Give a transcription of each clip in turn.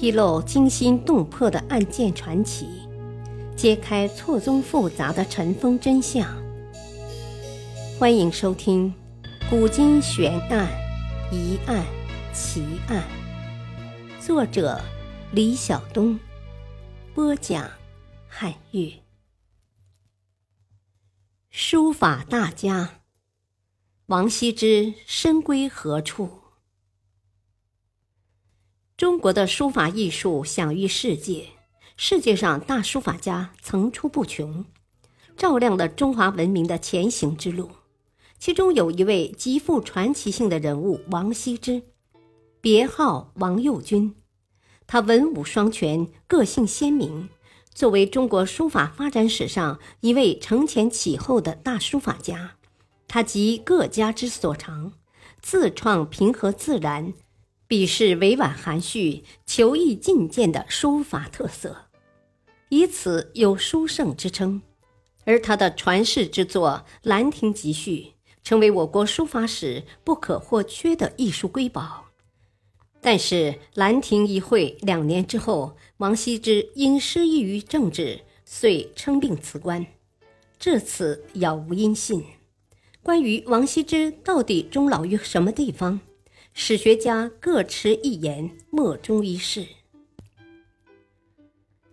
披露惊心动魄的案件传奇，揭开错综复杂的尘封真相。欢迎收听《古今悬案、疑案、奇案》，作者李晓东，播讲汉月。书法大家王羲之身归何处？中国的书法艺术享誉世界，世界上大书法家层出不穷，照亮了中华文明的前行之路。其中有一位极富传奇性的人物王羲之，别号王右军。他文武双全，个性鲜明，作为中国书法发展史上一位承前启后的大书法家，他集各家之所长，自创平和自然。笔势委婉含蓄、求意进谏的书法特色，以此有书圣之称。而他的传世之作《兰亭集序》成为我国书法史不可或缺的艺术瑰宝。但是，兰亭一会两年之后，王羲之因失意于政治，遂称病辞官，至此杳无音信。关于王羲之到底终老于什么地方？史学家各持一言，莫衷一是。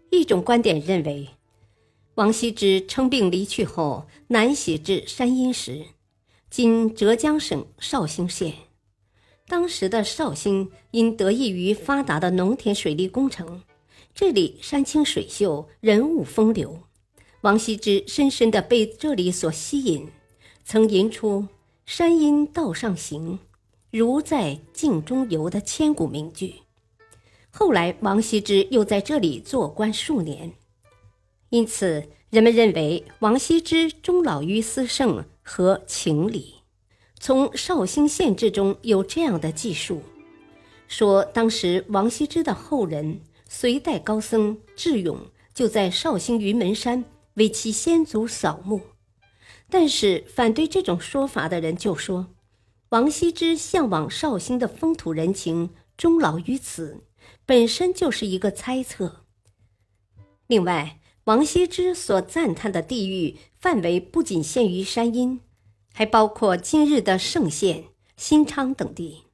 一种观点认为，王羲之称病离去后，南徙至山阴时（今浙江省绍兴县）。当时的绍兴因得益于发达的农田水利工程，这里山清水秀，人物风流。王羲之深深的被这里所吸引，曾吟出“山阴道上行”。如在镜中游的千古名句。后来，王羲之又在这里做官数年，因此人们认为王羲之终老于思圣和情理。从绍兴县志中有这样的记述：说当时王羲之的后人隋代高僧智勇就在绍兴云门山为其先祖扫墓，但是反对这种说法的人就说。王羲之向往绍兴的风土人情，终老于此，本身就是一个猜测。另外，王羲之所赞叹的地域范围不仅限于山阴，还包括今日的盛县、新昌等地。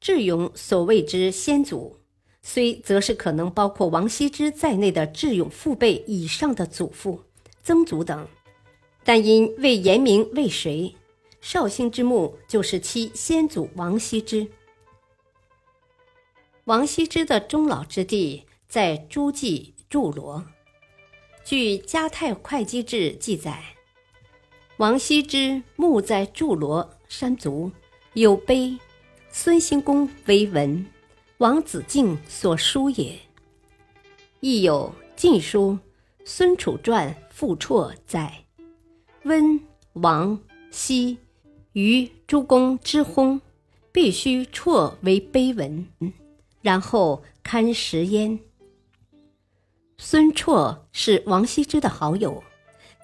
智勇所谓之先祖，虽则是可能包括王羲之在内的智勇父辈以上的祖父、曾祖等，但因未言明为谁。绍兴之墓就是其先祖王羲之。王羲之的终老之地在诸暨祝罗。据《嘉泰会稽志》记载，王羲之墓在祝罗山足，有碑，孙兴公为文，王子敬所书也。亦有《晋书·孙楚传》附绰载：温王羲。于诸公之薨，必须辍为碑文，然后刊石焉。孙绰是王羲之的好友，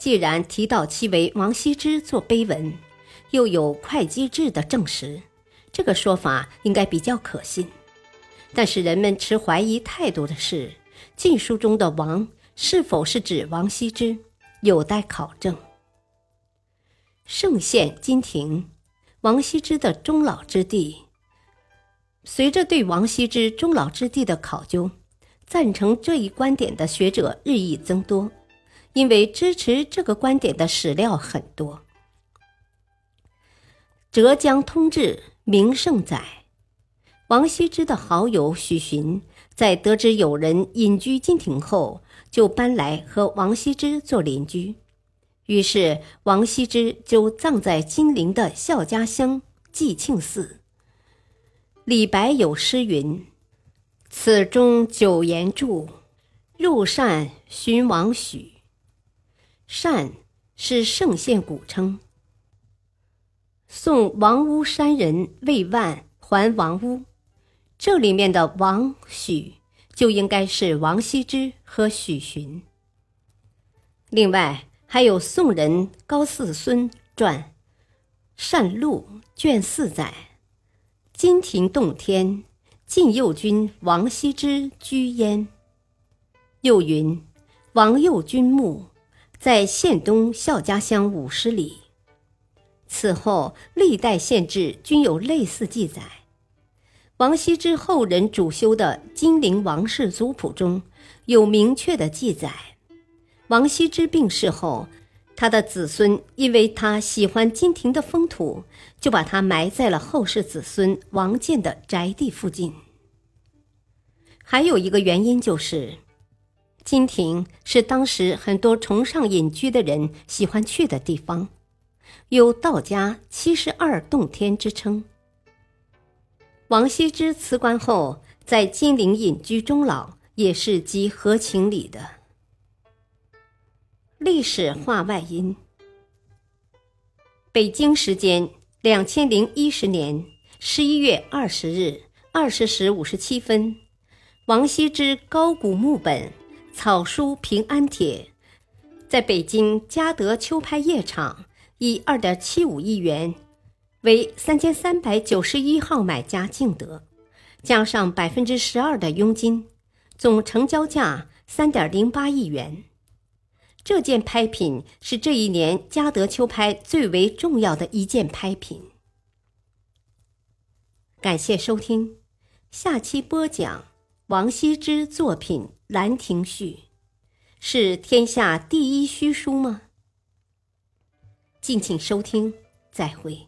既然提到其为王羲之做碑文，又有会稽志的证实，这个说法应该比较可信。但是人们持怀疑态度的是，《晋书》中的“王”是否是指王羲之，有待考证。圣县金庭，王羲之的终老之地。随着对王羲之终老之地的考究，赞成这一观点的学者日益增多，因为支持这个观点的史料很多。《浙江通志·名胜》载，王羲之的好友许询在得知有人隐居金庭后，就搬来和王羲之做邻居。于是，王羲之就葬在金陵的孝家乡济庆寺。李白有诗云：“此中九言注，入善寻王许。”善是圣县古称。送王屋山人魏万还王屋，这里面的王许就应该是王羲之和许询。另外。还有宋人高四孙传《善录》卷四载：“金庭洞天，晋右军王羲之居焉。又云：王右军墓在县东孝家乡五十里。此后历代县志均有类似记载。王羲之后人主修的《金陵王氏族谱》中有明确的记载。王羲之病逝后，他的子孙因为他喜欢金庭的风土，就把他埋在了后世子孙王建的宅地附近。还有一个原因就是，金庭是当时很多崇尚隐居的人喜欢去的地方，有道家七十二洞天之称。王羲之辞官后，在金陵隐居终老，也是极合情理的。历史话外音：北京时间两千零一十年十一月二十日二十时五十七分，王羲之高古墓本《草书平安帖》在北京嘉德秋拍夜场以二点七五亿元为三千三百九十一号买家竞得，加上百分之十二的佣金，总成交价三点零八亿元。这件拍品是这一年嘉德秋拍最为重要的一件拍品。感谢收听，下期播讲王羲之作品《兰亭序》，是天下第一虚书吗？敬请收听，再会。